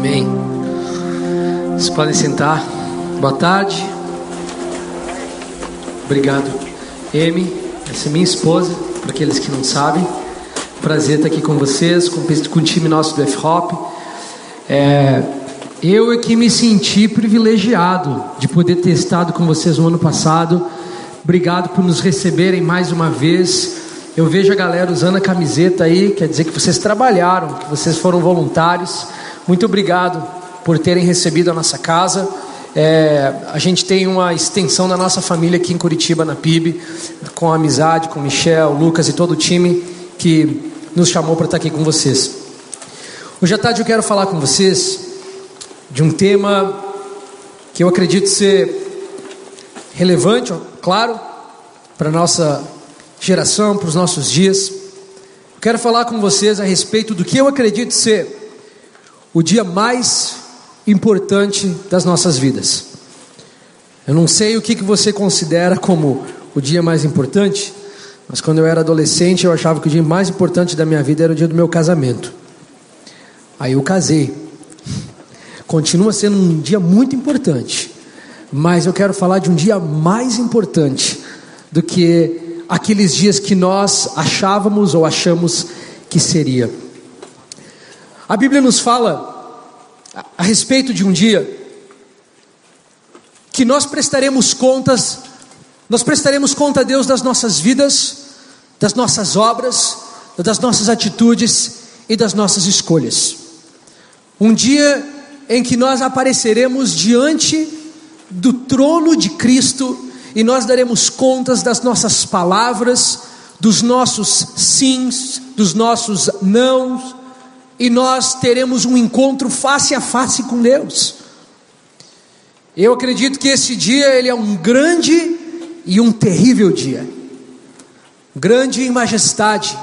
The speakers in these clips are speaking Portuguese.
Amém. Vocês podem sentar. Boa tarde. Obrigado. Amy, essa é minha esposa, para aqueles que não sabem. Prazer estar aqui com vocês, com, com o time nosso do F-Hop. É, eu é que me senti privilegiado de poder ter estado com vocês no ano passado. Obrigado por nos receberem mais uma vez. Eu vejo a galera usando a camiseta aí, quer dizer que vocês trabalharam, que vocês foram voluntários. Muito obrigado por terem recebido a nossa casa. É, a gente tem uma extensão da nossa família aqui em Curitiba, na PIB, com a amizade, com Michel, Lucas e todo o time que nos chamou para estar aqui com vocês. Hoje à tarde eu quero falar com vocês de um tema que eu acredito ser relevante, claro, para a nossa geração, para os nossos dias. Eu quero falar com vocês a respeito do que eu acredito ser o dia mais importante das nossas vidas. Eu não sei o que, você considera como o dia mais importante, mas quando eu era adolescente eu achava que o dia mais importante da minha vida era o dia do meu casamento. Aí eu casei. Continua sendo um dia muito importante, mas eu quero falar de um dia mais importante do que aqueles dias que nós achávamos ou achamos que seria. A Bíblia nos fala a, respeito de um dia que nós prestaremos contas, nós prestaremos conta a Deus das nossas vidas, das nossas obras, das nossas atitudes e das nossas escolhas. Um dia em que nós apareceremos diante do trono de Cristo e nós daremos contas das nossas palavras, dos nossos sims, dos nossos nãos, e nós teremos um encontro face a face com Deus. Eu acredito que esse dia ele é um grande e um terrível dia. Grande em majestade,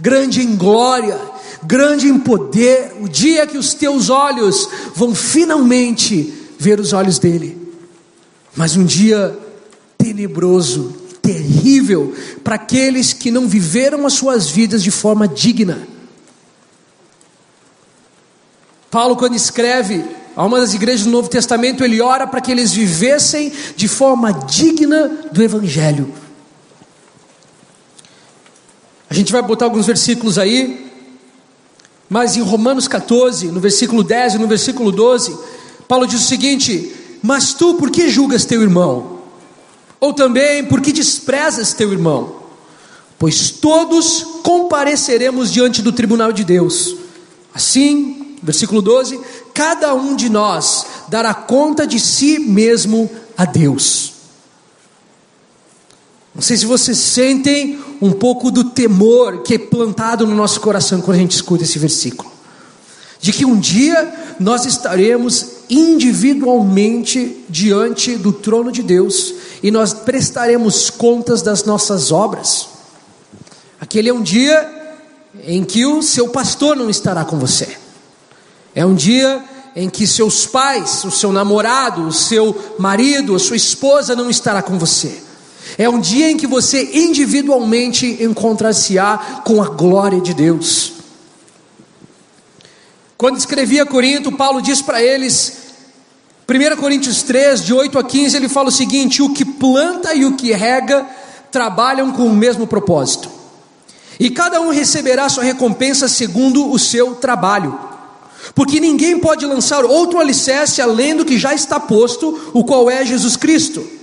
grande em glória, grande em poder, o dia que os teus olhos vão finalmente ver os olhos dele. Mas um dia tenebroso, terrível para aqueles que não viveram as suas vidas de forma digna Paulo, quando escreve a uma das igrejas do Novo Testamento, ele ora para que eles vivessem de forma digna do Evangelho. A gente vai botar alguns versículos aí, mas em Romanos 14, no versículo 10 e no versículo 12, Paulo diz o seguinte: Mas tu por que julgas teu irmão? Ou também por que desprezas teu irmão? Pois todos compareceremos diante do tribunal de Deus. Assim, Versículo 12: Cada um de nós dará conta de si mesmo a Deus. Não sei se vocês sentem um pouco do temor que é plantado no nosso coração quando a gente escuta esse versículo. De que um dia nós estaremos individualmente diante do trono de Deus e nós prestaremos contas das nossas obras. Aquele é um dia em que o seu pastor não estará com você. É um dia em que seus pais, o seu namorado, o seu marido, a sua esposa não estará com você. É um dia em que você individualmente encontrar-se-á com a glória de Deus. Quando escrevia Corinto, Paulo diz para eles, 1 Coríntios 3, de 8 a 15, ele fala o seguinte: o que planta e o que rega trabalham com o mesmo propósito, e cada um receberá sua recompensa segundo o seu trabalho porque ninguém pode lançar outro alicerce além do que já está posto, o qual é Jesus Cristo.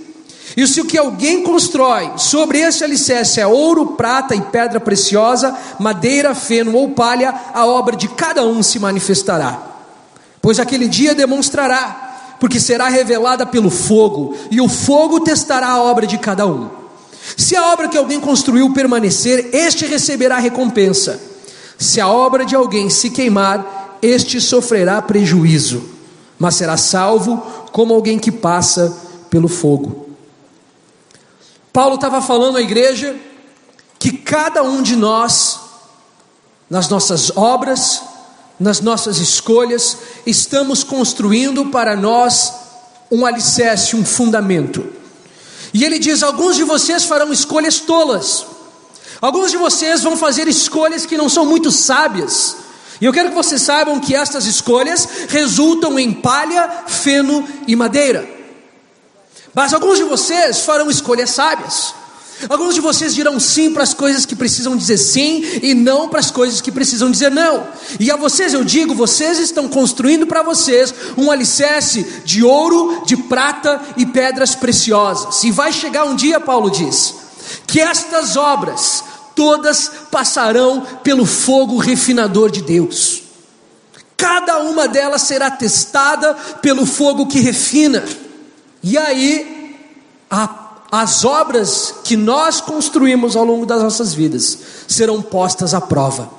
E se o que alguém constrói sobre esse alicerce é ouro, prata e pedra preciosa, madeira, feno ou palha, a obra de cada um se manifestará. Pois aquele dia demonstrará, porque será revelada pelo fogo, e o fogo testará a obra de cada um. Se a obra que alguém construiu permanecer, este receberá recompensa. Se a obra de alguém se queimar, este sofrerá prejuízo, mas será salvo como alguém que passa pelo fogo. Paulo estava falando à igreja que cada um de nós, nas nossas obras, nas nossas escolhas, estamos construindo para nós um alicerce, um fundamento. E ele diz: alguns de vocês farão escolhas tolas, alguns de vocês vão fazer escolhas que não são muito sábias, E eu quero que vocês saibam que estas escolhas resultam em palha, feno e madeira. Mas alguns de vocês farão escolhas sábias. Alguns de vocês dirão sim para as coisas que precisam dizer sim e não para as coisas que precisam dizer não. E a vocês eu digo: vocês estão construindo para vocês um alicerce de ouro, de prata e pedras preciosas. E vai chegar um dia, Paulo diz, que estas obras todas passarão pelo fogo refinador de Deus. Cada uma delas será testada pelo fogo que refina. E aí, a as obras que nós construímos ao longo das nossas vidas serão postas à prova.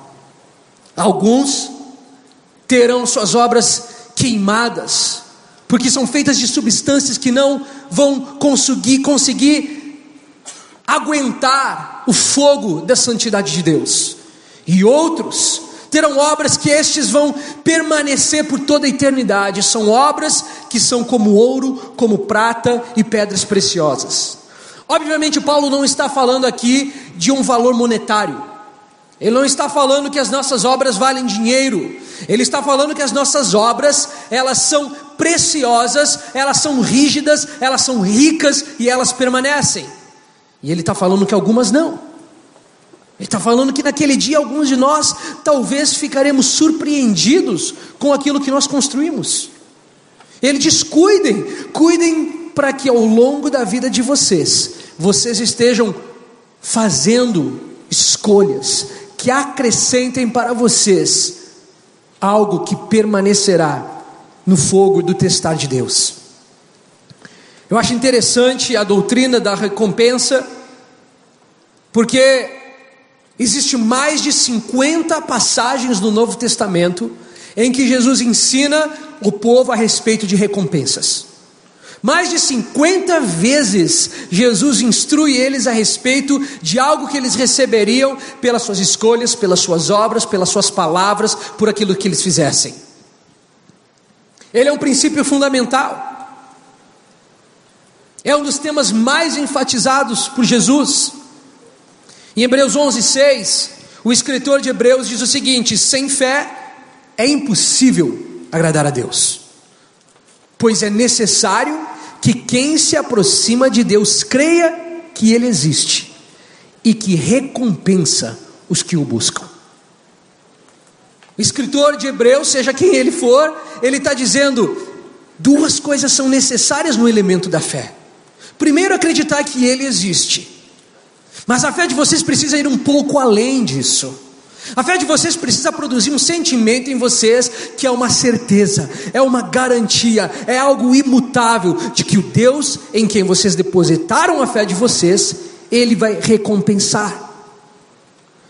Alguns terão suas obras queimadas, porque são feitas de substâncias que não vão conseguir, conseguir aguentar o fogo da santidade de Deus. E outros terão obras que estes vão permanecer por toda a eternidade. São obras que são como ouro, como prata e pedras preciosas. Obviamente, Paulo não está falando aqui de um valor monetário. Ele não está falando que as nossas obras valem dinheiro. Ele está falando que as nossas obras, elas são preciosas, elas são rígidas, elas são ricas e elas permanecem. E ele está falando que algumas não. Ele está falando que naquele dia alguns de nós talvez ficaremos surpreendidos com aquilo que nós construímos. Ele diz: cuidem, cuidem para que ao longo da vida de vocês, vocês estejam fazendo escolhas que acrescentem para vocês algo que permanecerá no fogo do testar de Deus. Eu acho interessante a doutrina da recompensa, porque existe mais de 50 passagens no Novo Testamento em que Jesus ensina o povo a respeito de recompensas. Mais de 50 vezes Jesus instrui eles a respeito de algo que eles receberiam pelas suas escolhas, pelas suas obras, pelas suas palavras, por aquilo que eles fizessem. Ele é um princípio fundamental. É um dos temas mais enfatizados por Jesus. Em Hebreus 11:6, o escritor de Hebreus diz o seguinte: sem fé é impossível agradar a Deus pois é necessário que quem se aproxima de Deus creia que Ele existe e que recompensa os que o buscam. O escritor de Hebreus, seja quem ele for, ele está dizendo: duas coisas são necessárias no elemento da fé. Primeiro, acreditar que Ele existe, mas a fé de vocês precisa ir um pouco além disso. A fé de vocês precisa produzir um sentimento em vocês que é uma certeza, é uma garantia, é algo imutável de que o Deus em quem vocês depositaram a fé de vocês, ele vai recompensar.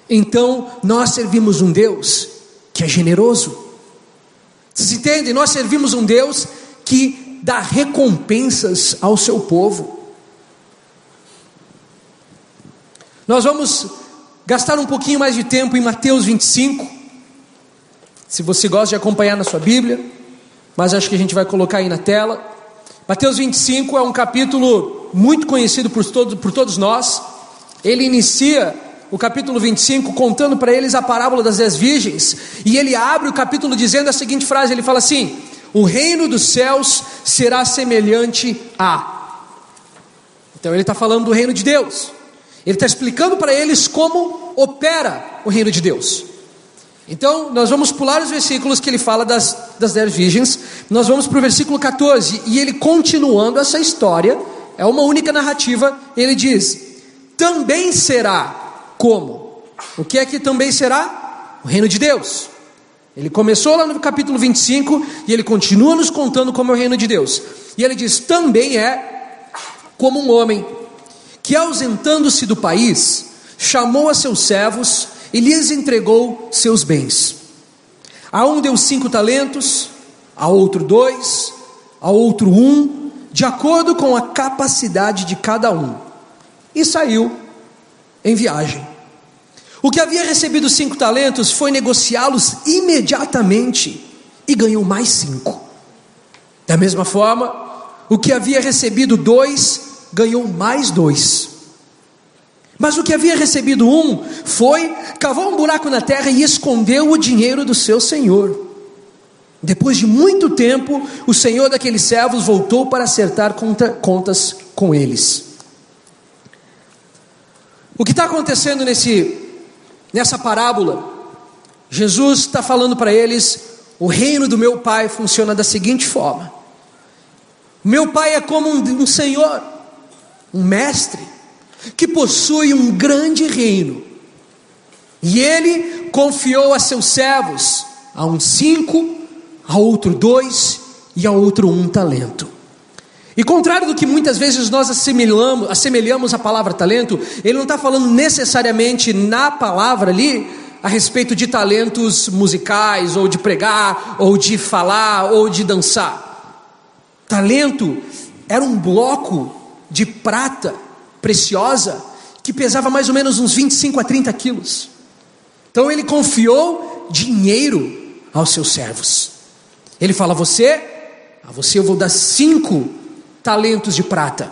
Então, nós servimos um Deus que é generoso. Vocês entendem? Nós servimos um Deus que dá recompensas ao seu povo. Nós vamos gastar um pouquinho mais de tempo em Mateus 25. Se você gosta de acompanhar na sua Bíblia, mas acho que a gente vai colocar aí na tela. Mateus 25 é um capítulo muito conhecido por todos, por todos nós. Ele inicia o capítulo 25 contando para eles a parábola das dez virgens, e ele abre o capítulo dizendo a seguinte frase: ele fala assim: O reino dos céus será semelhante a. Então ele está falando do reino de Deus. Ele está explicando para eles como opera o reino de Deus. Então, nós vamos pular os versículos que ele fala das, das dez virgens, nós vamos para o versículo 14, e ele continuando essa história, é uma única narrativa, ele diz: também será como? O que é que também será? O reino de Deus. Ele começou lá no capítulo 25 e ele continua nos contando como é o reino de Deus. E ele diz: também é como um homem que, ausentando-se do país, chamou a seus servos e lhes entregou seus bens. A um deu cinco talentos, a outro dois, a outro um, de acordo com a capacidade de cada um, e saiu em viagem. O que havia recebido cinco talentos foi negociá-los imediatamente e ganhou mais cinco. Da mesma forma, o que havia recebido dois ganhou mais dois. Mas o que havia recebido um foi, cavou um buraco na terra e escondeu o dinheiro do seu senhor. Depois de muito tempo, o senhor daqueles servos voltou para acertar contas com eles. O que está acontecendo nesse, nessa parábola? Jesus está falando para eles: o reino do meu pai funciona da seguinte forma. Meu pai é como um, um senhor, um mestre, que possui um grande reino. E ele confiou a seus servos, a um cinco, a outro dois e a outro um talento. E contrário do que muitas vezes nós assemelhamos, assemelhamos a palavra talento, ele não está falando necessariamente na palavra ali a respeito de talentos musicais, ou de pregar, ou de falar, ou de dançar. Talento era um bloco de prata preciosa que pesava mais ou menos uns 25 a 30 quilos. Então ele confiou dinheiro aos seus servos. Ele fala: Você, a você eu vou dar cinco talentos de prata.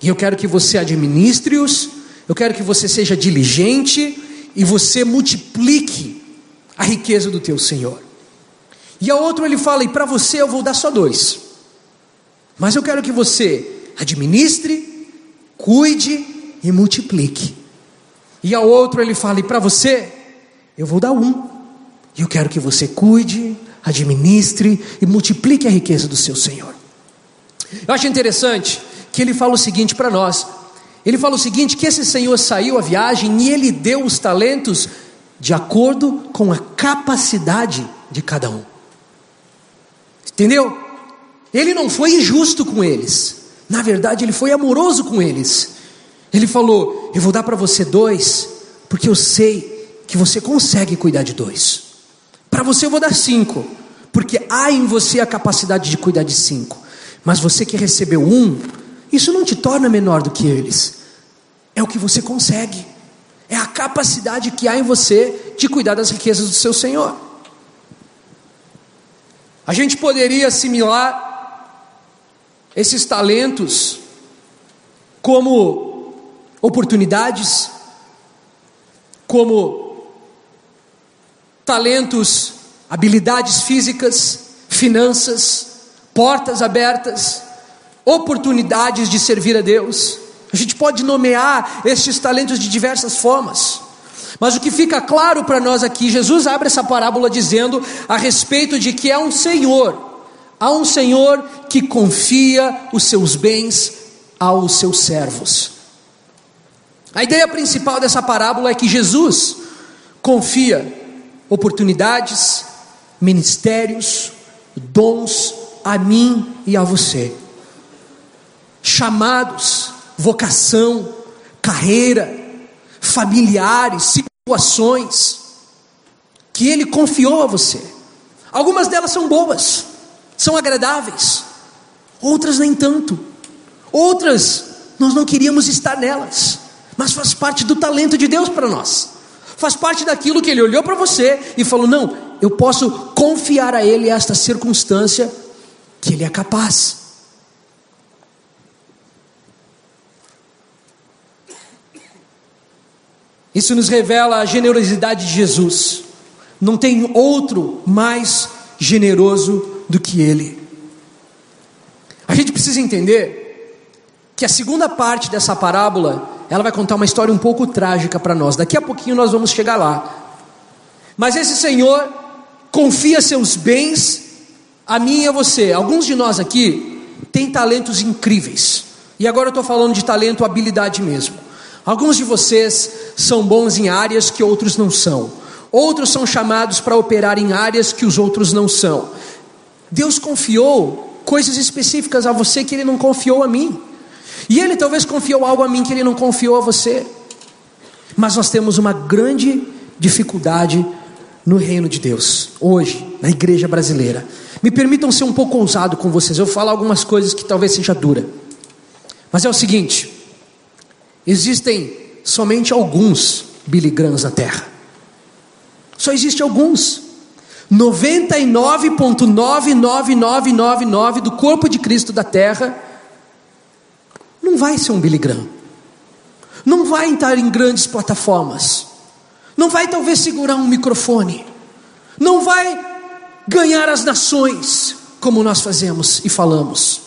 E eu quero que você administre-os, eu quero que você seja diligente e você multiplique a riqueza do teu Senhor. E a outro ele fala: E para você eu vou dar só dois. Mas eu quero que você administre, cuide e multiplique. E ao outro ele fala: E para você eu vou dar um. E eu quero que você cuide, administre e multiplique a riqueza do seu Senhor. Eu acho interessante que ele fala o seguinte para nós: ele fala o seguinte: que esse senhor saiu à viagem e ele deu os talentos de acordo com a capacidade de cada um. Entendeu? Ele não foi injusto com eles, na verdade, ele foi amoroso com eles. Ele falou: Eu vou dar para você dois, porque eu sei que você consegue cuidar de dois. Para você eu vou dar cinco, porque há em você a capacidade de cuidar de cinco. Mas você que recebeu um, isso não te torna menor do que eles. É o que você consegue. É a capacidade que há em você de cuidar das riquezas do seu Senhor. A gente poderia assimilar esses talentos como oportunidades, como talentos, habilidades físicas, finanças, portas abertas, oportunidades de servir a Deus. A gente pode nomear estes talentos de diversas formas. Mas o que fica claro para nós aqui, Jesus abre essa parábola dizendo a respeito de que é um Senhor, há um Senhor que confia os seus bens aos seus servos. A ideia principal dessa parábola é que Jesus confia oportunidades, ministérios, dons a mim e a você. Chamados, vocação, carreira, familiares, situações que Ele confiou a você. Algumas delas são boas, são agradáveis, outras nem tanto. Outras nós não queríamos estar nelas, mas faz parte do talento de Deus para nós. Faz parte daquilo que Ele olhou para você e falou: Não, eu posso confiar a Ele esta circunstância que Ele é capaz. Isso nos revela a generosidade de Jesus. Não tem outro mais generoso do que Ele. A gente precisa entender que a segunda parte dessa parábola, ela vai contar uma história um pouco trágica para nós. Daqui a pouquinho nós vamos chegar lá. Mas esse Senhor confia seus bens a mim e a você, alguns de nós aqui têm talentos incríveis. E agora eu estou falando de talento, habilidade mesmo. Alguns de vocês são bons em áreas que outros não são. Outros são chamados para operar em áreas que os outros não são. Deus confiou coisas específicas a você que Ele não confiou a mim. E Ele talvez confiou algo a mim que Ele não confiou a você. Mas nós temos uma grande dificuldade no reino de Deus, hoje, na igreja brasileira. Me permitam ser um pouco ousado com vocês. Eu vou falar algumas coisas que talvez seja dura. Mas é o seguinte: existem somente alguns Billy Grahams na Terra. Só existe alguns. 99,99999 do corpo de Cristo da Terra não vai ser um Billy não vai entrar em grandes plataformas, não vai talvez segurar um microfone, não vai ganhar as nações, como nós fazemos e falamos.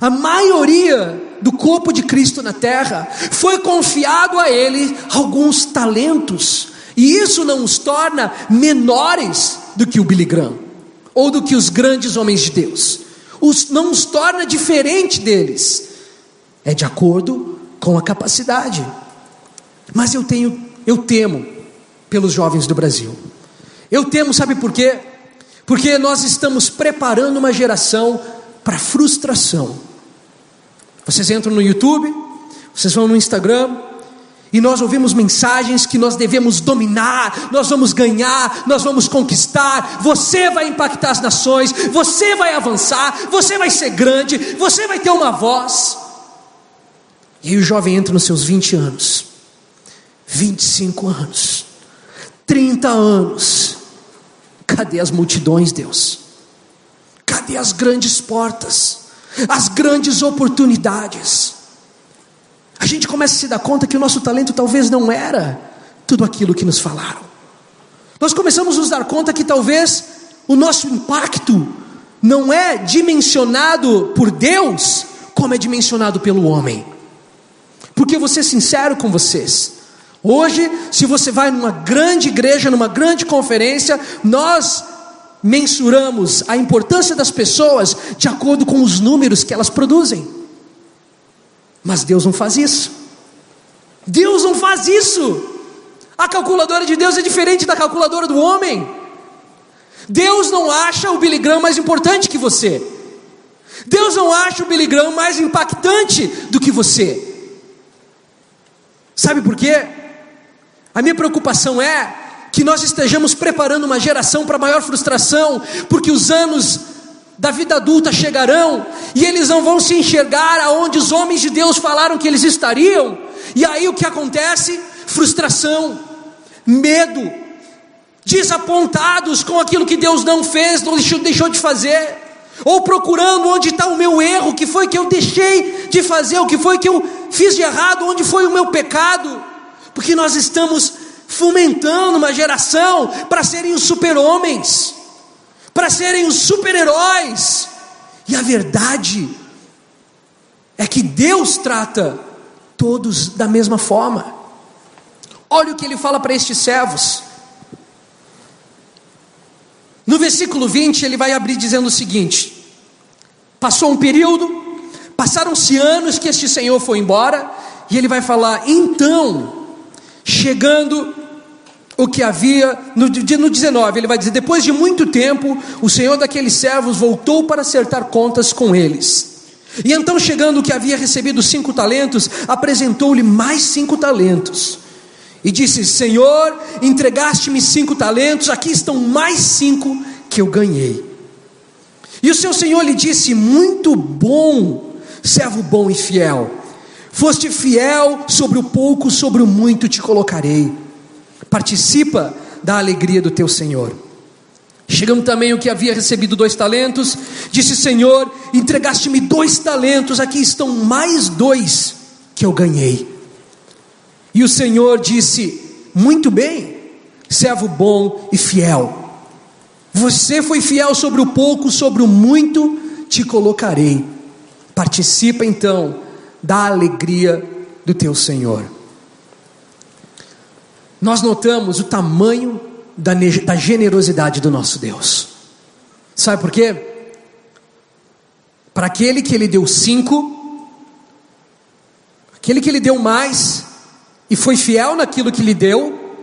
A maioria do corpo de Cristo na terra foi confiado a ele alguns talentos, e isso não os torna menores do que o Billy Graham ou do que os grandes homens de Deus. Os, não os torna diferente deles. É de acordo com a capacidade. Mas eu tenho, eu temo pelos jovens do Brasil. Eu temo, sabe por quê? Porque nós estamos preparando uma geração para frustração. Vocês entram no YouTube, vocês vão no Instagram, e nós ouvimos mensagens que nós devemos dominar, nós vamos ganhar, nós vamos conquistar. Você vai impactar as nações, você vai avançar, você vai ser grande, você vai ter uma voz. E aí o jovem entra nos seus 20 anos, 25 anos, 30 anos. Cadê as multidões, Deus? Cadê as grandes portas, as grandes oportunidades? a gente começa a se dar conta que o nosso talento talvez não era tudo aquilo que nos falaram. Nós começamos a nos dar conta que talvez o nosso impacto não é dimensionado por Deus, como é dimensionado pelo homem. Porque eu vou ser sincero com vocês. Hoje, se você vai numa grande igreja, numa grande conferência, nós mensuramos a importância das pessoas de acordo com os números que elas produzem. Mas Deus não faz isso. Deus não faz isso. A calculadora de Deus é diferente da calculadora do homem. Deus não acha o Billy Graham mais importante que você. Deus não acha o Billy Graham mais impactante do que você. Sabe por quê? A minha preocupação é que nós estejamos preparando uma geração para maior frustração, porque os anos da vida adulta chegarão e eles não vão se enxergar aonde os homens de Deus falaram que eles estariam. E aí o que acontece? Frustração, medo, desapontados com aquilo que Deus não fez, não deixou, deixou de fazer, ou procurando onde está o meu erro, o que foi que eu deixei de fazer, o que foi que eu fiz de errado, onde foi o meu pecado, porque nós estamos fomentando uma geração para serem os super-homens para serem os super-heróis. E a verdade é que Deus trata todos da mesma forma. Olha o que ele fala para estes servos. No versículo 20, ele vai abrir dizendo o seguinte: Passou um período, passaram-se anos que este senhor foi embora, e ele vai falar: Então, chegando o que havia, no, no 19, ele vai dizer: Depois de muito tempo, o senhor daqueles servos voltou para acertar contas com eles. E então, chegando o que havia recebido cinco talentos, apresentou-lhe mais cinco talentos. E disse: Senhor, entregaste-me cinco talentos, aqui estão mais cinco que eu ganhei. E o seu senhor lhe disse: Muito bom, servo bom e fiel. Foste fiel sobre o pouco, sobre o muito te colocarei participa da alegria do teu Senhor. Chegando também o que havia recebido dois talentos, disse: Senhor, entregaste-me dois talentos, aqui estão mais dois que eu ganhei. E o Senhor disse: Muito bem, servo bom e fiel. Você foi fiel sobre o pouco, sobre o muito te colocarei. Participa então da alegria do teu Senhor nós notamos o tamanho da, da generosidade do nosso Deus. Sabe por quê? Para aquele que ele deu cinco, aquele que ele deu mais, e foi fiel naquilo que lhe deu,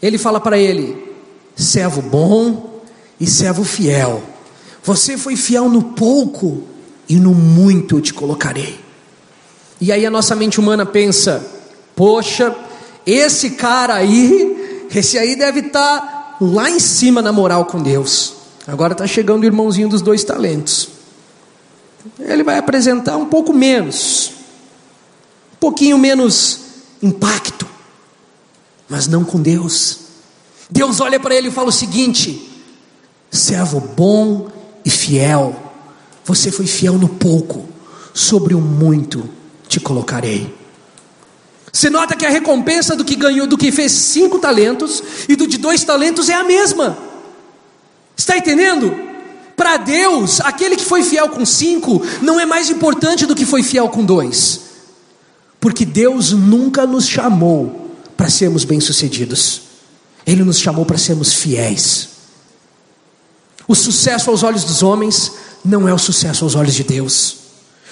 ele fala para ele: servo bom e servo fiel. Você foi fiel no pouco, e no muito eu te colocarei. E aí a nossa mente humana pensa: poxa, esse cara aí, esse aí deve estar tá lá em cima na moral com Deus. Agora está chegando o irmãozinho dos dois talentos. Ele vai apresentar um pouco menos, um pouquinho menos impacto, mas não com Deus. Deus olha para ele e fala o seguinte: servo bom e fiel, você foi fiel no pouco, sobre o muito te colocarei. Você nota que a recompensa do que ganhou, do que fez cinco talentos e do de dois talentos é a mesma. Está entendendo? Para Deus, aquele que foi fiel com cinco não é mais importante do que foi fiel com dois, porque Deus nunca nos chamou para sermos bem-sucedidos, Ele nos chamou para sermos fiéis. O sucesso aos olhos dos homens não é o sucesso aos olhos de Deus.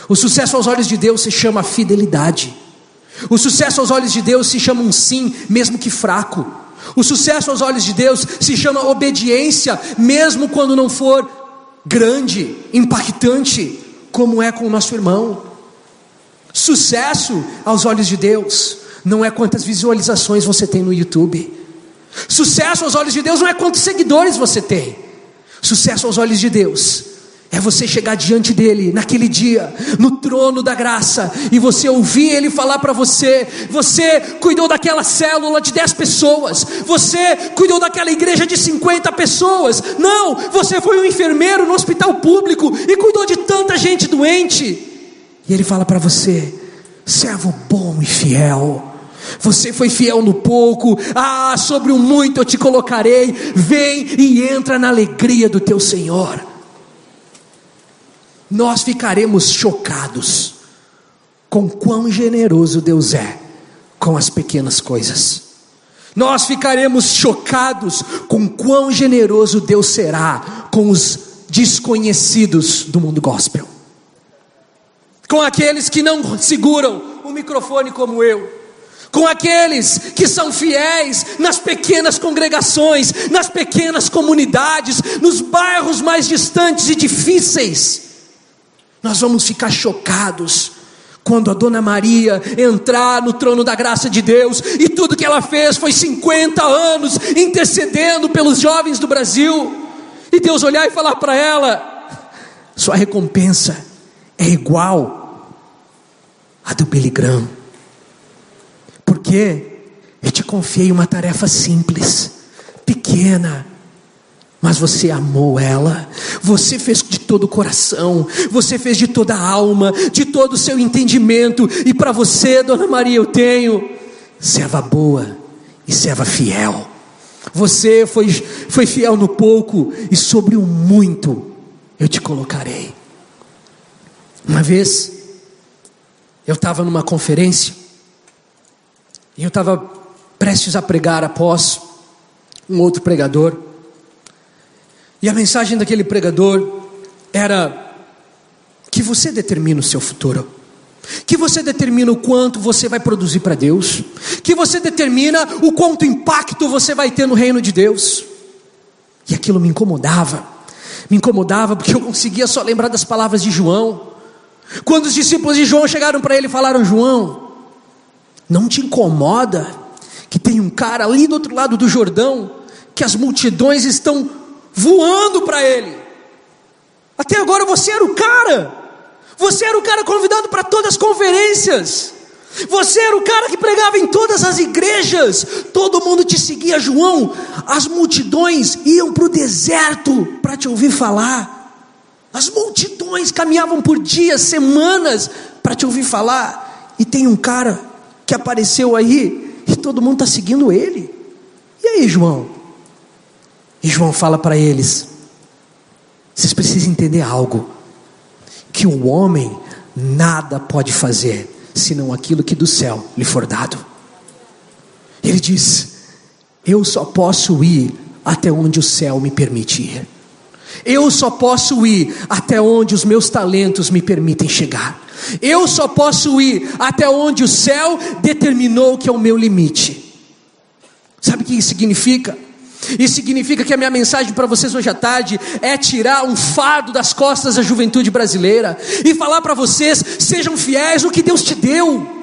O sucesso aos olhos de Deus se chama fidelidade. O sucesso aos olhos de Deus se chama um sim, mesmo que fraco. O sucesso aos olhos de Deus se chama obediência, mesmo quando não for grande, impactante, como é com o nosso irmão. Sucesso aos olhos de Deus não é quantas visualizações você tem no YouTube. Sucesso aos olhos de Deus não é quantos seguidores você tem. Sucesso aos olhos de Deus é você chegar diante dele naquele dia, no trono da graça, e você ouvir ele falar para você: você cuidou daquela célula de 10 pessoas, você cuidou daquela igreja de 50 pessoas. Não, você foi um enfermeiro no hospital público e cuidou de tanta gente doente. E ele fala para você: servo bom e fiel. Você foi fiel no pouco, ah, sobre o muito eu te colocarei. Vem e entra na alegria do teu Senhor nós ficaremos chocados com quão generoso Deus é com as pequenas coisas. Nós ficaremos chocados com quão generoso Deus será com os desconhecidos do mundo gospel. Com aqueles que não seguram o microfone como eu com aqueles que são fiéis nas pequenas congregações, nas pequenas comunidades, nos bairros mais distantes e difíceis. Nós vamos ficar chocados quando a Dona Maria entrar no trono da graça de Deus e tudo que ela fez foi 50 anos intercedendo pelos jovens do Brasil, e Deus olhar e falar para ela: sua recompensa é igual à do Graham, porque eu te confiei uma tarefa simples, pequena, mas você amou ela, você fez de todo o coração, você fez de toda a alma, de todo o seu entendimento, e para você, Dona Maria, eu tenho serva boa e serva fiel. Você foi, foi fiel no pouco, e sobre o muito eu te colocarei. Uma vez, eu estava numa conferência, e eu estava prestes a pregar após um outro pregador, e a mensagem daquele pregador era que você determina o seu futuro. Que você determina o quanto você vai produzir para Deus, que você determina o quanto impacto você vai ter no reino de Deus. E aquilo me incomodava, me incomodava porque eu conseguia só lembrar das palavras de João. Quando os discípulos de João chegaram para ele e falaram: João, não te incomoda que tem um cara ali do outro lado do Jordão, que as multidões estão voando para ele. Até agora você era o cara. Você era o cara convidado para todas as conferências. Você era o cara que pregava em todas as igrejas. Todo mundo te seguia, João. As multidões iam para o deserto para te ouvir falar. As multidões caminhavam por dias, semanas para te ouvir falar. E tem um cara que apareceu aí e todo mundo está seguindo ele. E aí, João? E João fala para eles: vocês precisam entender algo, que o homem nada pode fazer senão aquilo que do céu lhe for dado. Ele diz: eu só posso ir até onde o céu me permitir. Eu só posso ir até onde os meus talentos me permitem chegar. Eu só posso ir até onde o céu determinou que é o meu limite. Sabe o que isso significa? Isso significa que a minha mensagem para vocês hoje à tarde é tirar um fardo das costas da juventude brasileira e falar para vocês: sejam fiéis no que Deus te deu.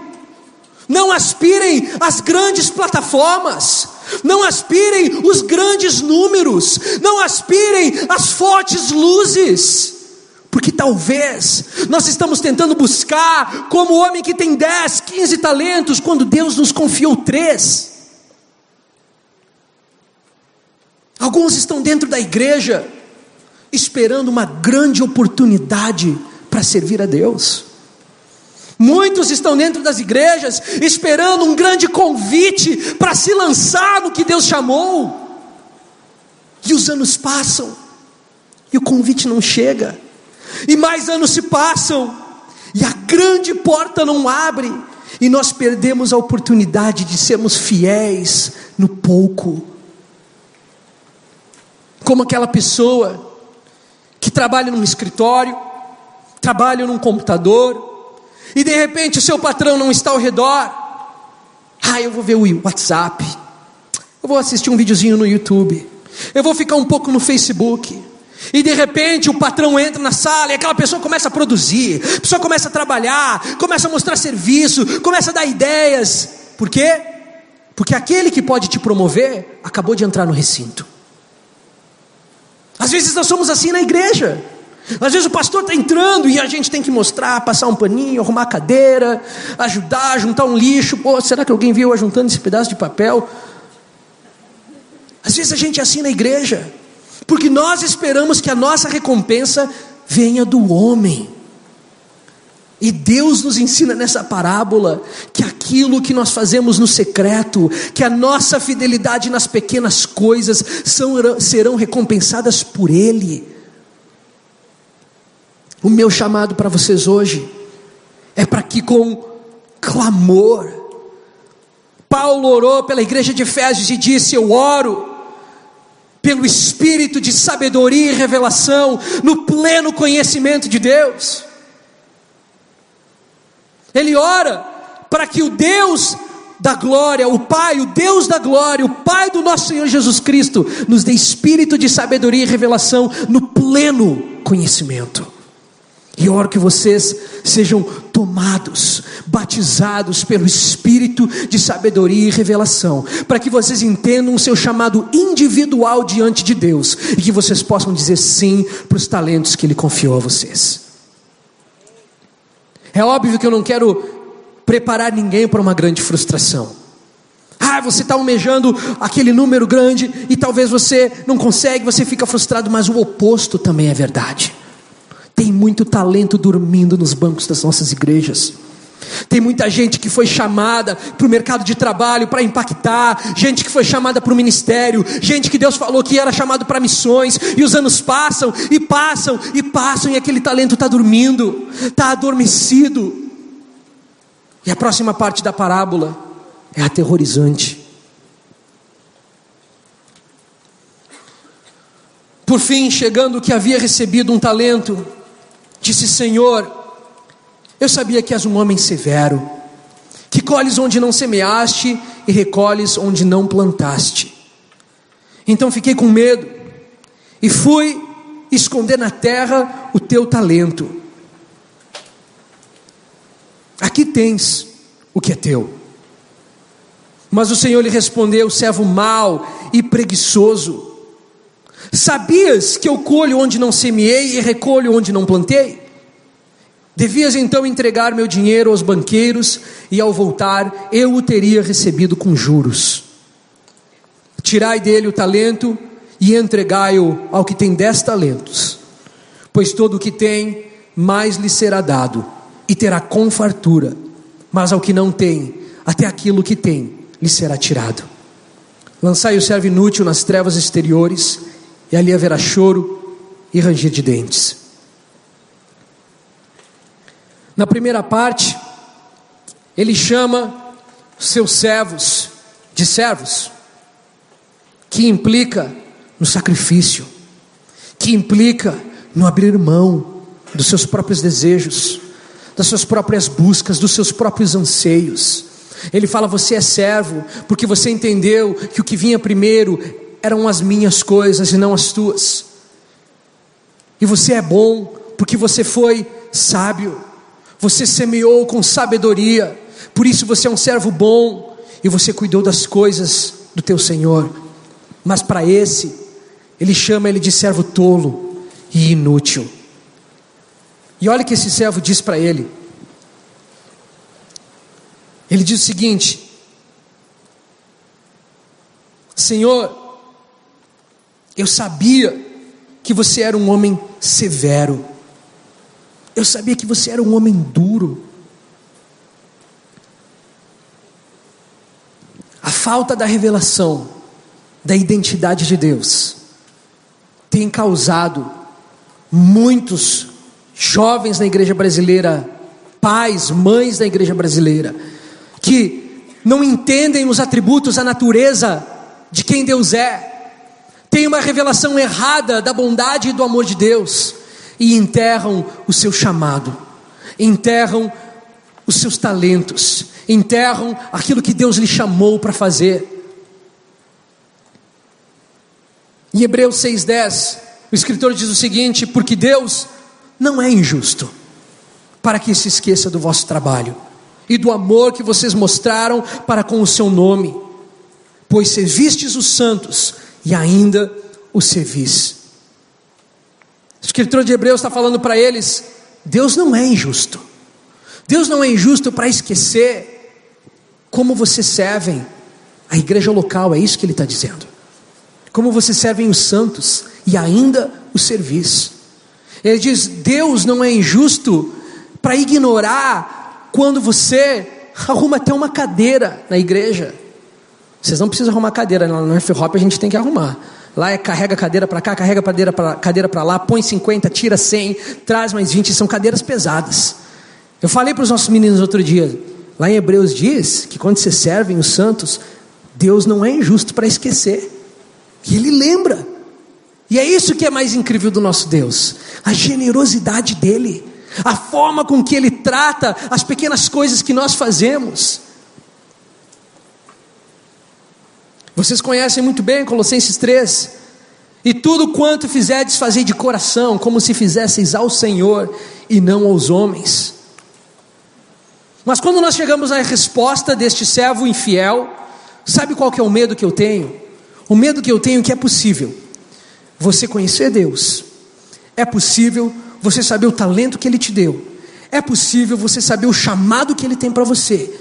Não aspirem às grandes plataformas, não aspirem os grandes números, não aspirem às fortes luzes. Porque talvez nós estamos tentando buscar como homem que tem 10, 15 talentos, quando Deus nos confiou três. Alguns estão dentro da igreja esperando uma grande oportunidade para servir a Deus. Muitos estão dentro das igrejas esperando um grande convite para se lançar no que Deus chamou. E os anos passam, e o convite não chega, e mais anos se passam, e a grande porta não abre, e nós perdemos a oportunidade de sermos fiéis no pouco. Como aquela pessoa que trabalha num escritório, trabalha num computador, e de repente o seu patrão não está ao redor. Ah, eu vou ver o WhatsApp, eu vou assistir um videozinho no YouTube, eu vou ficar um pouco no Facebook. E de repente o patrão entra na sala e aquela pessoa começa a produzir, a pessoa começa a trabalhar, começa a mostrar serviço, começa a dar ideias. Por quê? Porque aquele que pode te promover acabou de entrar no recinto. Às vezes nós somos assim na igreja. Às vezes o pastor está entrando e a gente tem que mostrar, passar um paninho, arrumar cadeira, ajudar, juntar um lixo. Pô, será que alguém viu eu juntando esse pedaço de papel? Às vezes a gente é assim na igreja, porque nós esperamos que a nossa recompensa venha do homem. E Deus nos ensina nessa parábola que aquilo que nós fazemos no secreto, que a nossa fidelidade nas pequenas coisas são, serão recompensadas por Ele. O meu chamado para vocês hoje é para que com clamor, Paulo orou pela igreja de Efésios e disse: Eu oro pelo espírito de sabedoria e revelação, no pleno conhecimento de Deus. Ele ora para que o Deus da glória, o Pai, o Deus da glória, o Pai do nosso Senhor Jesus Cristo, nos dê espírito de sabedoria e revelação no pleno conhecimento. E oro que vocês sejam tomados, batizados pelo Espírito de sabedoria e revelação, para que vocês entendam o seu chamado individual diante de Deus e que vocês possam dizer sim para os talentos que Ele confiou a vocês. É óbvio que eu não quero preparar ninguém para uma grande frustração. Ah, você está almejando aquele número grande e talvez você não consegue, você fica frustrado, mas o oposto também é verdade. Tem muito talento dormindo nos bancos das nossas igrejas. Tem muita gente que foi chamada para o mercado de trabalho para impactar, gente que foi chamada para o ministério, gente que Deus falou que era chamado para missões, e os anos passam e passam e passam, e aquele talento está dormindo, está adormecido. E a próxima parte da parábola é aterrorizante. Por fim, chegando que havia recebido um talento, Disse: Senhor, eu sabia que és um homem severo, que colhes onde não semeaste e recolhes onde não plantaste. Então fiquei com medo e fui esconder na terra o teu talento. Aqui tens o que é teu. Mas o Senhor lhe respondeu: servo mau e preguiçoso. Sabias que eu colho onde não semeei e recolho onde não plantei? Devias então entregar meu dinheiro aos banqueiros, e ao voltar eu o teria recebido com juros. Tirai dele o talento e entregai-o ao que tem dez talentos, pois todo o que tem, mais lhe será dado, e terá com fartura, mas ao que não tem, até aquilo que tem lhe será tirado. Lançai o servo inútil nas trevas exteriores, e ali haverá choro e ranger de dentes. Na primeira parte, ele chama seus servos de servos, que implica no sacrifício, que implica no abrir mão dos seus próprios desejos, das suas próprias buscas, dos seus próprios anseios. Ele fala: Você é servo, porque você entendeu que o que vinha primeiro eram as minhas coisas e não as tuas. E você é bom porque você foi sábio, você semeou com sabedoria, por isso você é um servo bom e você cuidou das coisas do teu Senhor. Mas para esse, ele chama ele de servo tolo e inútil. E olha que esse servo diz para ele. Ele diz o seguinte: Senhor, eu sabia que você era um homem severo. Eu sabia que você era um homem duro. A falta da revelação da identidade de Deus tem causado muitos jovens na igreja brasileira, pais, mães da igreja brasileira, que não entendem os atributos, a natureza de quem Deus é, tem uma revelação errada da bondade e do amor de Deus e enterram o seu chamado, enterram os seus talentos, enterram aquilo que Deus lhe chamou para fazer. Em Hebreus 6,10, o escritor diz o seguinte: Porque Deus não é injusto, para que se esqueça do vosso trabalho e do amor que vocês mostraram para com o seu nome, pois servistes os santos e ainda os servis. O escritor de Hebreus está falando para eles: Deus não é injusto. Deus não é injusto para esquecer como vocês servem a igreja local, é isso que ele está dizendo. Como vocês servem os santos e ainda os servis. Ele diz: Deus não é injusto para ignorar quando você arruma até uma cadeira na igreja. Vocês não precisam arrumar cadeira, lá no Hop a gente tem que arrumar. Lá é carrega cadeira para cá, carrega cadeira para cadeira lá, põe 50, tira 100, traz mais 20, são cadeiras pesadas. Eu falei para os nossos meninos outro dia, lá em Hebreus diz que quando se servem os santos, Deus não é injusto para esquecer. E ele lembra. E é isso que é mais incrível do nosso Deus, a generosidade dele, a forma com que ele trata as pequenas coisas que nós fazemos. Vocês conhecem muito bem Colossenses 3. E tudo quanto fizerdes, fazei de coração, como se fizesseis ao Senhor e não aos homens. Mas quando nós chegamos à resposta deste servo infiel, sabe qual que é o medo que eu tenho? O medo que eu tenho é que é possível você conhecer Deus, é possível você saber o talento que Ele te deu, é possível você saber o chamado que Ele tem para você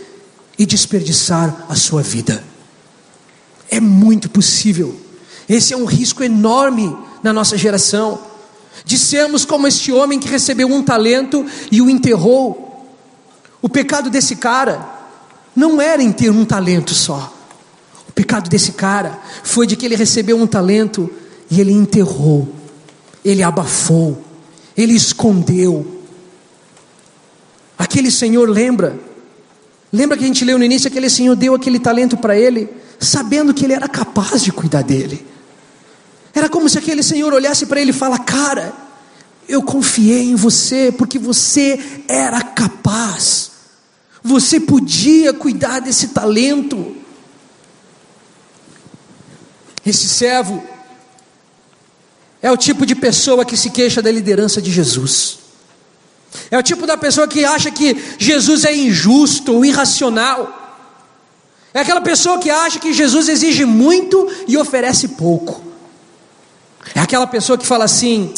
e desperdiçar a sua vida. É muito possível. Esse é um risco enorme na nossa geração. De sermos como este homem que recebeu um talento e o enterrou. O pecado desse cara não era em ter um talento só. O pecado desse cara foi de que ele recebeu um talento e ele enterrou, ele abafou, ele escondeu. Aquele senhor lembra? Lembra que a gente leu no início? Aquele senhor deu aquele talento para ele sabendo que ele era capaz de cuidar dele. Era como se aquele senhor olhasse para ele e fala: "Cara, eu confiei em você porque você era capaz. Você podia cuidar desse talento." Esse servo é o tipo de pessoa que se queixa da liderança de Jesus. É o tipo da pessoa que acha que Jesus é injusto ou irracional. É aquela pessoa que acha que Jesus exige muito e oferece pouco. É aquela pessoa que fala assim: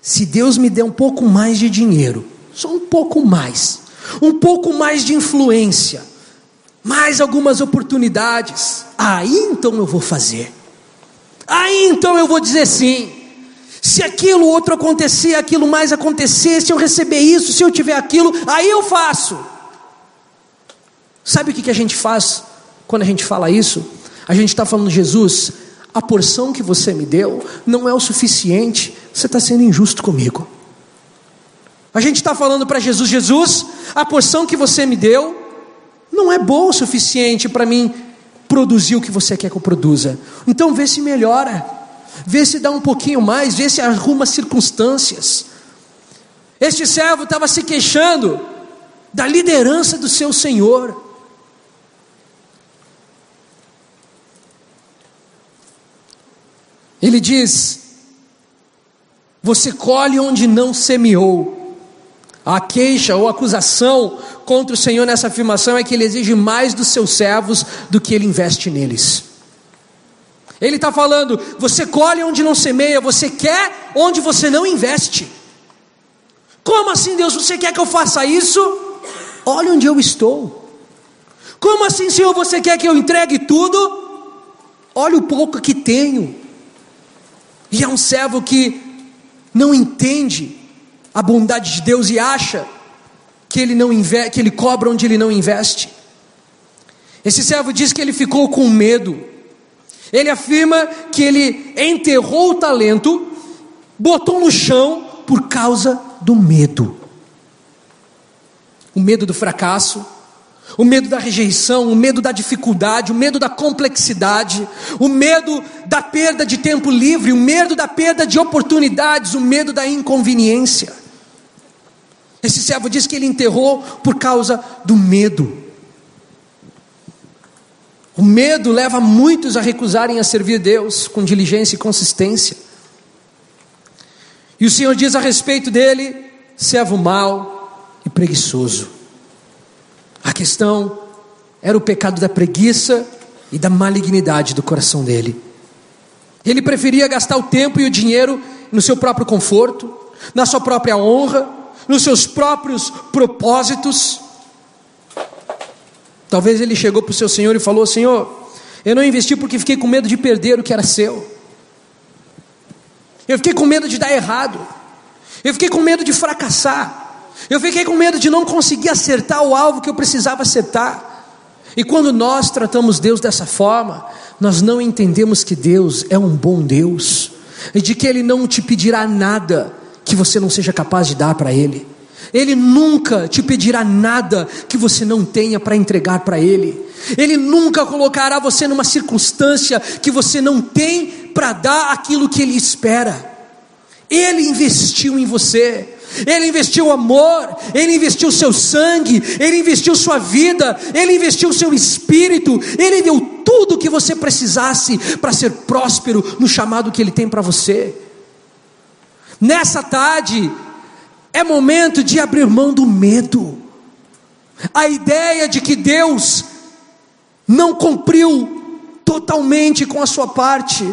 se Deus me der um pouco mais de dinheiro, só um pouco mais, um pouco mais de influência, mais algumas oportunidades, aí então eu vou fazer. Aí então eu vou dizer sim. Se aquilo outro acontecer, aquilo mais acontecer, se eu receber isso, se eu tiver aquilo, aí eu faço. Sabe o que, a gente faz quando a gente fala isso? A gente está falando, Jesus, a porção que você me deu não é o suficiente, você está sendo injusto comigo. A gente está falando para Jesus, Jesus, a porção que você me deu não é boa o suficiente para mim produzir o que você quer que eu produza. Então vê se melhora, vê se dá um pouquinho mais, vê se arruma circunstâncias. Este servo estava se queixando da liderança do seu Senhor. Ele diz: Você colhe onde não semeou. A queixa ou acusação contra o Senhor nessa afirmação é que ele exige mais dos seus servos do que ele investe neles. Ele está falando: você colhe onde não semeia, você quer onde você não investe. Como assim, Deus? Você quer que eu faça isso? Olha onde eu estou. Como assim, Senhor? Você quer que eu entregue tudo? Olha o pouco que tenho. E é um servo que não entende a bondade de Deus e acha que ele não que ele cobra onde ele não investe. Esse servo diz que ele ficou com medo. Ele afirma que ele enterrou o talento, botou no chão por causa do medo. O medo do fracasso, o medo da rejeição, o medo da dificuldade, o medo da complexidade, o medo da perda de tempo livre, o medo da perda de oportunidades, o medo da inconveniência. Esse servo diz que ele enterrou por causa do medo. O medo leva muitos a recusarem a servir Deus com diligência e consistência. E o Senhor diz a respeito dele: servo mau e preguiçoso. A questão era o pecado da preguiça e da malignidade do coração dele. Ele preferia gastar o tempo e o dinheiro no seu próprio conforto, na sua própria honra, nos seus próprios propósitos, Talvez ele chegou para o seu senhor e falou: Senhor, eu não investi porque fiquei com medo de perder o que era seu. Eu fiquei com medo de dar errado. Eu fiquei com medo de fracassar. Eu fiquei com medo de não conseguir acertar o alvo que eu precisava acertar. E quando nós tratamos Deus dessa forma, nós não entendemos que Deus é um bom Deus e de que Ele não te pedirá nada que você não seja capaz de dar para Ele. Ele nunca te pedirá nada que você não tenha para entregar para Ele. Ele nunca colocará você numa circunstância que você não tem para dar aquilo que Ele espera. Ele investiu em você. Ele investiu amor, Ele investiu seu sangue, Ele investiu sua vida, Ele investiu seu espírito, Ele deu tudo o que você precisasse para ser próspero no chamado que Ele tem para você. Nessa tarde, é momento de abrir mão do medo. A ideia de que Deus não cumpriu totalmente com a sua parte.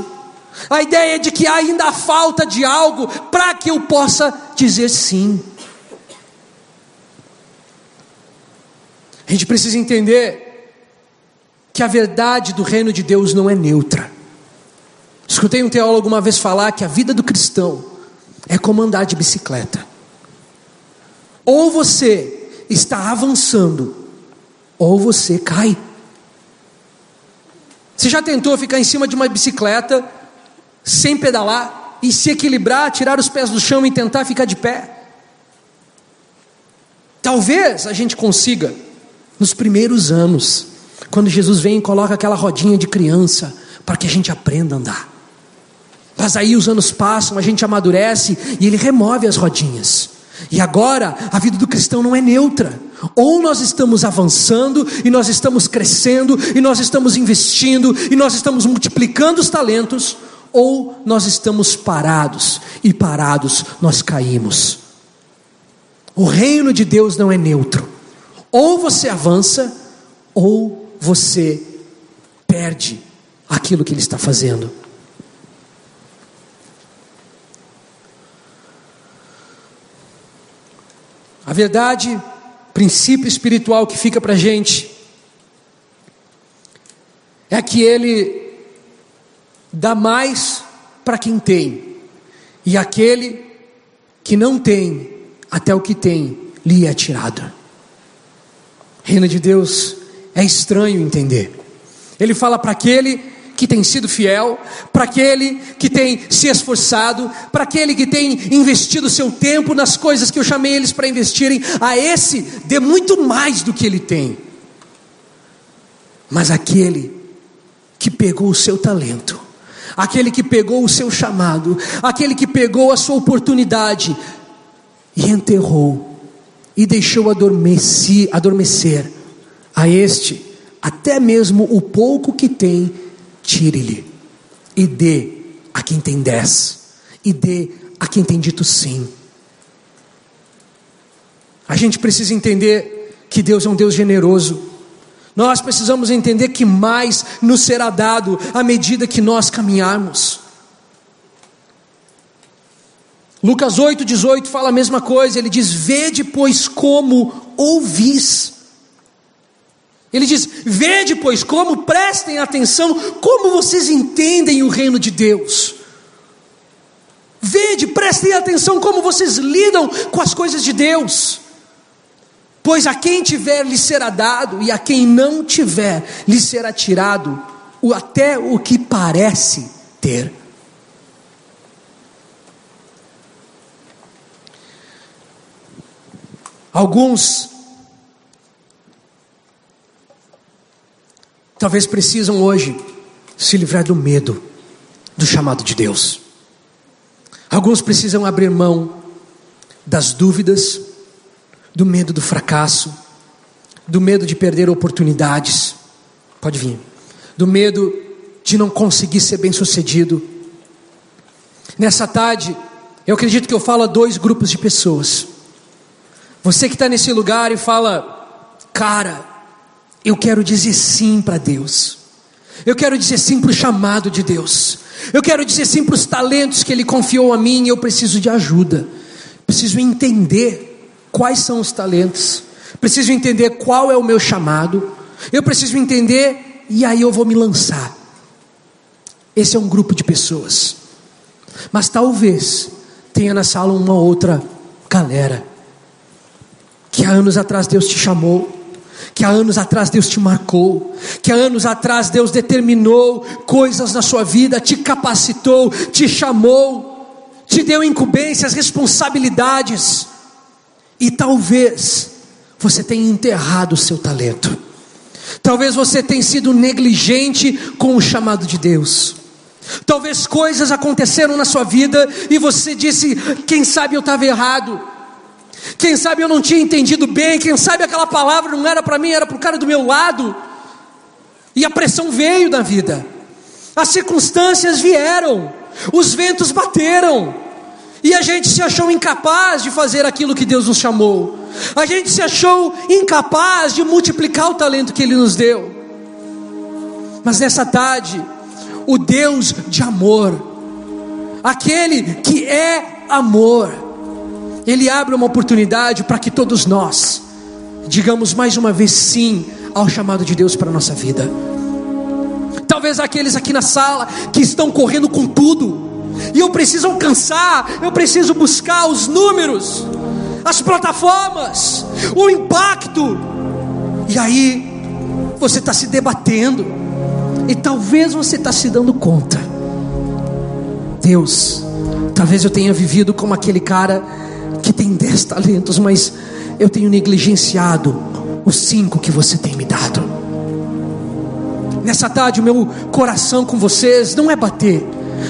A ideia de que ainda há falta de algo para que eu possa dizer sim. A gente precisa entender que a verdade do reino de Deus não é neutra. Escutei um teólogo uma vez falar que a vida do cristão é como andar de bicicleta. Ou você está avançando, ou você cai. Você já tentou ficar em cima de uma bicicleta sem pedalar e se equilibrar, tirar os pés do chão e tentar ficar de pé? Talvez a gente consiga nos primeiros anos, quando Jesus vem e coloca aquela rodinha de criança para que a gente aprenda a andar. Mas aí os anos passam, a gente amadurece e ele remove as rodinhas. E agora, a vida do cristão não é neutra. Ou nós estamos avançando, e nós estamos crescendo, e nós estamos investindo, e nós estamos multiplicando os talentos, ou nós estamos parados, e parados nós caímos. O reino de Deus não é neutro. Ou você avança, ou você perde aquilo que Ele está fazendo. A verdade, princípio espiritual que fica para a gente, é que Ele dá mais para quem tem, e aquele que não tem, até o que tem, lhe é tirado. Reino de Deus é estranho entender. Ele fala para aquele que tem sido fiel, para aquele que tem se esforçado, para aquele que tem investido seu tempo nas coisas que eu chamei eles para investirem, a esse dê muito mais do que ele tem. Mas aquele que pegou o seu talento, aquele que pegou o seu chamado, aquele que pegou a sua oportunidade e enterrou e deixou adormecer, adormecer a este, até mesmo o pouco que tem, tire-lhe e dê a quem tem dez, e dê a quem tem dito sim. A gente precisa entender que Deus é um Deus generoso. Nós precisamos entender que mais nos será dado à medida que nós caminharmos. Lucas 8,18 fala a mesma coisa, ele diz: Vede, pois, como ouvis ele diz: Vede, pois, como prestem atenção, como vocês entendem o reino de Deus. Vede, prestem atenção como vocês lidam com as coisas de Deus. Pois a quem tiver lhe será dado, e a quem não tiver lhe será tirado, até o que parece ter. Alguns talvez precisam hoje se livrar do medo do chamado de Deus. Alguns precisam abrir mão das dúvidas, do medo do fracasso, do medo de perder oportunidades. Pode vir. Do medo de não conseguir ser bem-sucedido. Nessa tarde, eu acredito que eu falo a dois grupos de pessoas. Você que está nesse lugar e fala, cara, eu quero dizer sim para Deus. Eu quero dizer sim para o chamado de Deus. Eu quero dizer sim para os talentos que Ele confiou a mim e eu preciso de ajuda. Preciso entender quais são os talentos. Preciso entender qual é o meu chamado. Eu preciso entender e aí eu vou me lançar. Esse é um grupo de pessoas. Mas talvez tenha na sala uma outra galera que há anos atrás Deus te chamou que há anos atrás Deus te marcou, que há anos atrás Deus determinou coisas na sua vida, te capacitou, te chamou, te deu incumbências, responsabilidades, e talvez você tenha enterrado o seu talento, talvez você tenha sido negligente com o chamado de Deus. Talvez coisas aconteceram na sua vida e você disse: quem sabe eu estava errado. Quem sabe eu não tinha entendido bem, quem sabe aquela palavra não era para mim, era para o cara do meu lado. E a pressão veio da vida, as circunstâncias vieram, os ventos bateram, e a gente se achou incapaz de fazer aquilo que Deus nos chamou, a gente se achou incapaz de multiplicar o talento que Ele nos deu. Mas nessa tarde, o Deus de amor, aquele que é amor, ele abre uma oportunidade para que todos nós digamos mais uma vez sim ao chamado de Deus para a nossa vida. Talvez aqueles aqui na sala que estão correndo com tudo, e eu preciso alcançar, eu preciso buscar os números, as plataformas, o impacto, e aí você está se debatendo, e talvez você está se dando conta, Deus, talvez eu tenha vivido como aquele cara que tem dez talentos, mas eu tenho negligenciado os cinco que você tem me dado. Nessa tarde, o meu coração com vocês não é bater,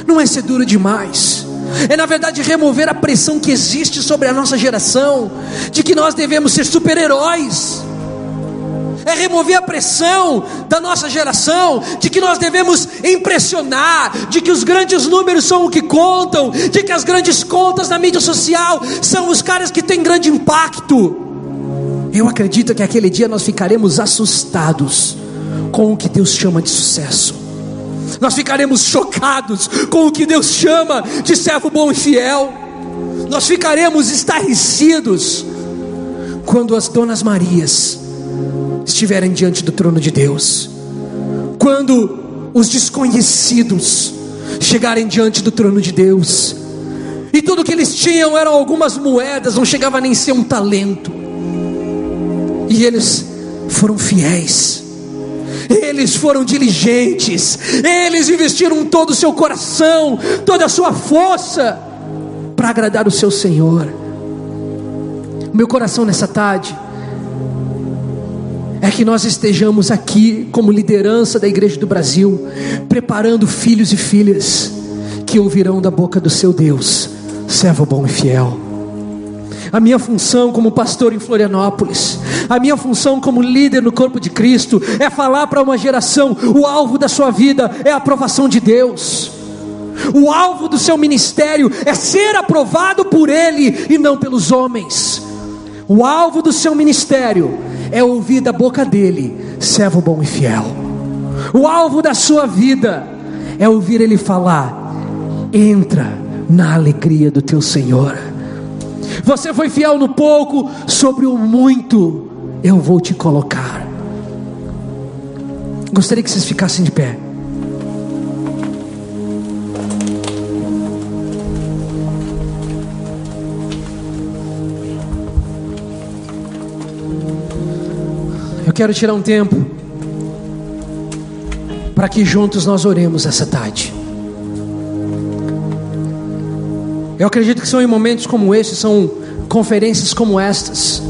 não é ser duro demais, é na verdade remover a pressão que existe sobre a nossa geração, de que nós devemos ser super-heróis é remover a pressão da nossa geração de que nós devemos impressionar, de que os grandes números são o que contam, de que as grandes contas na mídia social são os caras que têm grande impacto. Eu acredito que aquele dia nós ficaremos assustados com o que Deus chama de sucesso. Nós ficaremos chocados com o que Deus chama de servo bom e fiel. Nós ficaremos estarrecidos quando as donas Marias estiverem diante do trono de Deus, quando os desconhecidos chegarem diante do trono de Deus, e tudo que eles tinham eram algumas moedas, não chegava nem a ser um talento, e eles foram fiéis, eles foram diligentes, eles investiram todo o seu coração, toda a sua força, para agradar o seu Senhor. Meu coração nessa tarde é que nós estejamos aqui como liderança da Igreja do Brasil, preparando filhos e filhas que ouvirão da boca do seu Deus, servo bom e fiel. A minha função como pastor em Florianópolis, a minha função como líder no corpo de Cristo, é falar para uma geração: o alvo da sua vida é a aprovação de Deus. O alvo do seu ministério é ser aprovado por Ele e não pelos homens. O alvo do seu ministério é ouvir da boca dele, servo bom e fiel. O alvo da sua vida é ouvir ele falar: entra na alegria do teu Senhor. Você foi fiel no pouco, sobre o muito eu vou te colocar. Gostaria que vocês ficassem de pé. Eu quero tirar um tempo para que juntos nós oremos essa tarde. Eu acredito que são em momentos como esses, são conferências como estas,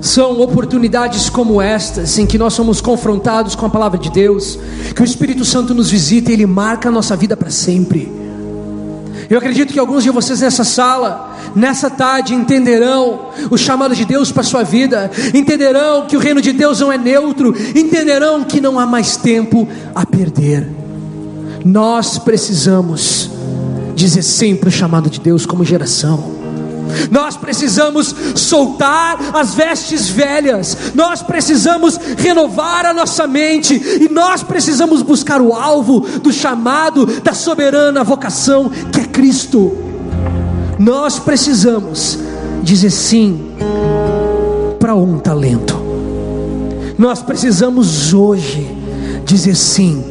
são oportunidades como estas, em que nós somos confrontados com a palavra de Deus, que o Espírito Santo nos visita e ele marca a nossa vida para sempre. Eu acredito que alguns de vocês nessa sala, nessa tarde, entenderão o chamado de Deus para a sua vida, entenderão que o reino de Deus não é neutro, entenderão que não há mais tempo a perder. Nós precisamos dizer sim para o chamado de Deus como geração. Nós precisamos soltar as vestes velhas, nós precisamos renovar a nossa mente, e nós precisamos buscar o alvo do chamado, da soberana vocação que é Cristo. Nós precisamos dizer sim para um talento, nós precisamos hoje dizer sim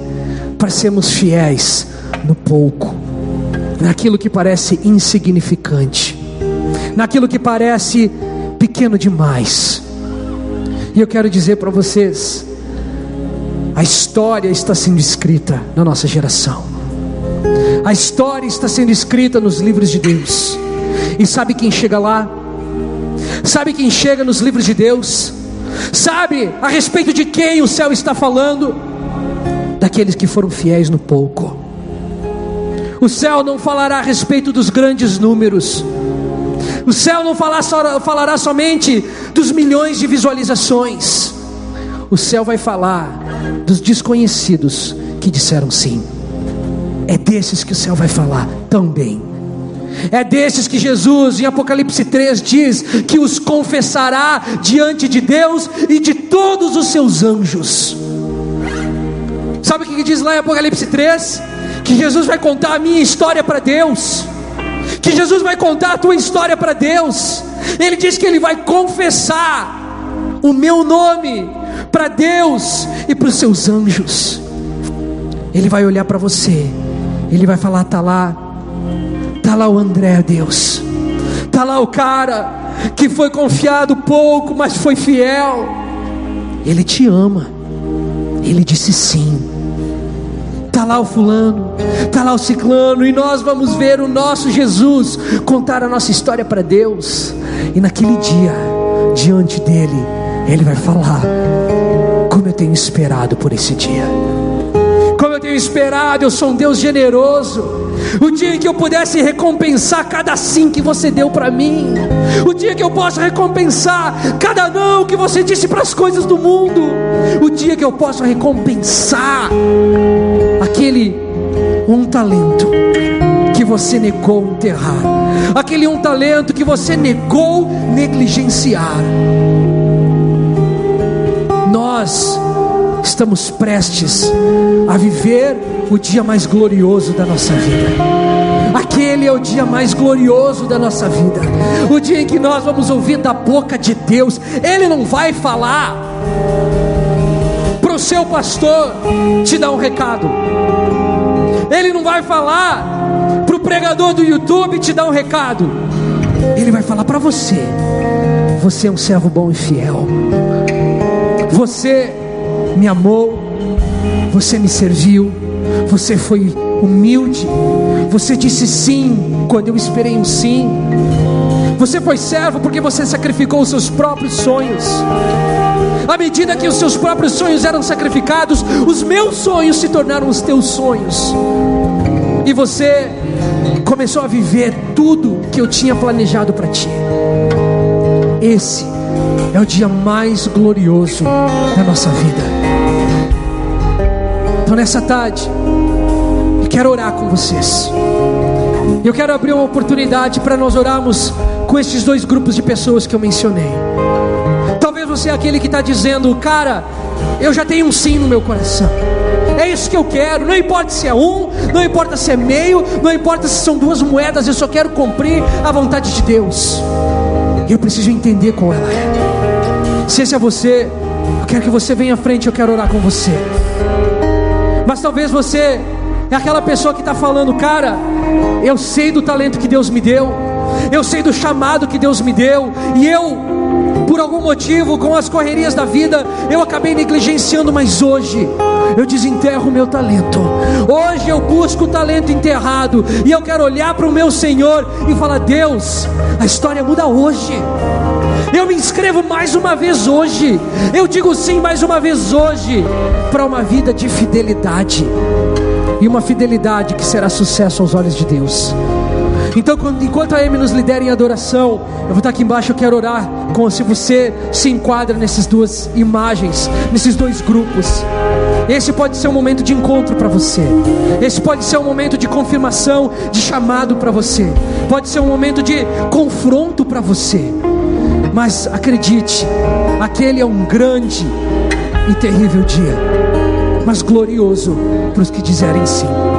para sermos fiéis no pouco naquilo que parece insignificante, naquilo que parece pequeno demais. E eu quero dizer para vocês: a história está sendo escrita na nossa geração, a história está sendo escrita nos livros de Deus, e sabe quem chega lá? Sabe quem chega nos livros de Deus? Sabe a respeito de quem o céu está falando? Daqueles que foram fiéis no pouco. O céu não falará a respeito dos grandes números. O céu não falará, falará somente dos milhões de visualizações. O céu vai falar dos desconhecidos que disseram sim. É desses que o céu vai falar também. É desses que Jesus, em Apocalipse 3, diz que os confessará diante de Deus e de todos os seus anjos. Sabe o que diz lá em Apocalipse 3? Que Jesus vai contar a minha história para Deus, que Jesus vai contar a tua história para Deus. Ele diz que ele vai confessar o meu nome para Deus e para os seus anjos. Ele vai olhar para você, ele vai falar: tá lá, tá lá o André, Deus, tá lá o cara que foi confiado pouco, mas foi fiel. Ele te ama, ele disse sim. Está lá o fulano, está lá o ciclano, e nós vamos ver o nosso Jesus contar a nossa história para Deus. E naquele dia, diante dele, ele vai falar: Como eu tenho esperado por esse dia. Como eu tenho esperado, eu sou um Deus generoso. O dia em que eu pudesse recompensar cada sim que você deu para mim. O dia que eu possa recompensar cada não que você disse para as coisas do mundo. O dia que eu possa recompensar aquele um talento que você negou enterrar, aquele um talento que você negou negligenciar. Nós estamos prestes a viver o dia mais glorioso da nossa vida. Aquele é o dia mais glorioso da nossa vida, o dia em que nós vamos ouvir da boca de Deus. Ele não vai falar para o seu pastor te dar um recado, ele não vai falar para o pregador do YouTube te dar um recado, ele vai falar para você. Você é um servo bom e fiel. Você me amou, você me serviu, você foi humilde, você disse sim quando eu esperei um sim. Você foi servo porque você sacrificou os seus próprios sonhos. À medida que os seus próprios sonhos eram sacrificados, os meus sonhos se tornaram os teus sonhos. E você começou a viver tudo que eu tinha planejado para ti. Esse é o dia mais glorioso da nossa vida. Então, nessa tarde, eu quero orar com vocês. Eu quero abrir uma oportunidade para nós orarmos com esses dois grupos de pessoas que eu mencionei. Talvez você é aquele que está dizendo, cara, eu já tenho um sim no meu coração. É isso que eu quero. Não importa se é um, não importa se é meio, não importa se são duas moedas, eu só quero cumprir a vontade de Deus. Eu preciso entender qual ela é. Se esse é você, eu quero que você venha à frente, eu quero orar com você. Mas talvez você é aquela pessoa que está falando, cara, eu sei do talento que Deus me deu, eu sei do chamado que Deus me deu, e eu por algum motivo, com as correrias da vida, eu acabei negligenciando, mas hoje eu desenterro o meu talento. Hoje eu busco o talento enterrado e eu quero olhar para o meu Senhor e falar: Deus, a história muda hoje. Eu me inscrevo mais uma vez hoje. Eu digo sim mais uma vez hoje para uma vida de fidelidade. E uma fidelidade que será sucesso aos olhos de Deus. Então, enquanto a Amy nos lidera em adoração, eu vou estar aqui embaixo, eu quero orar com se você se enquadra nessas duas imagens, nesses dois grupos. Esse pode ser um momento de encontro para você. Esse pode ser um momento de confirmação, de chamado para você. Pode ser um momento de confronto para você. Mas acredite, aquele é um grande e terrível dia, mas glorioso para os que dizerem sim.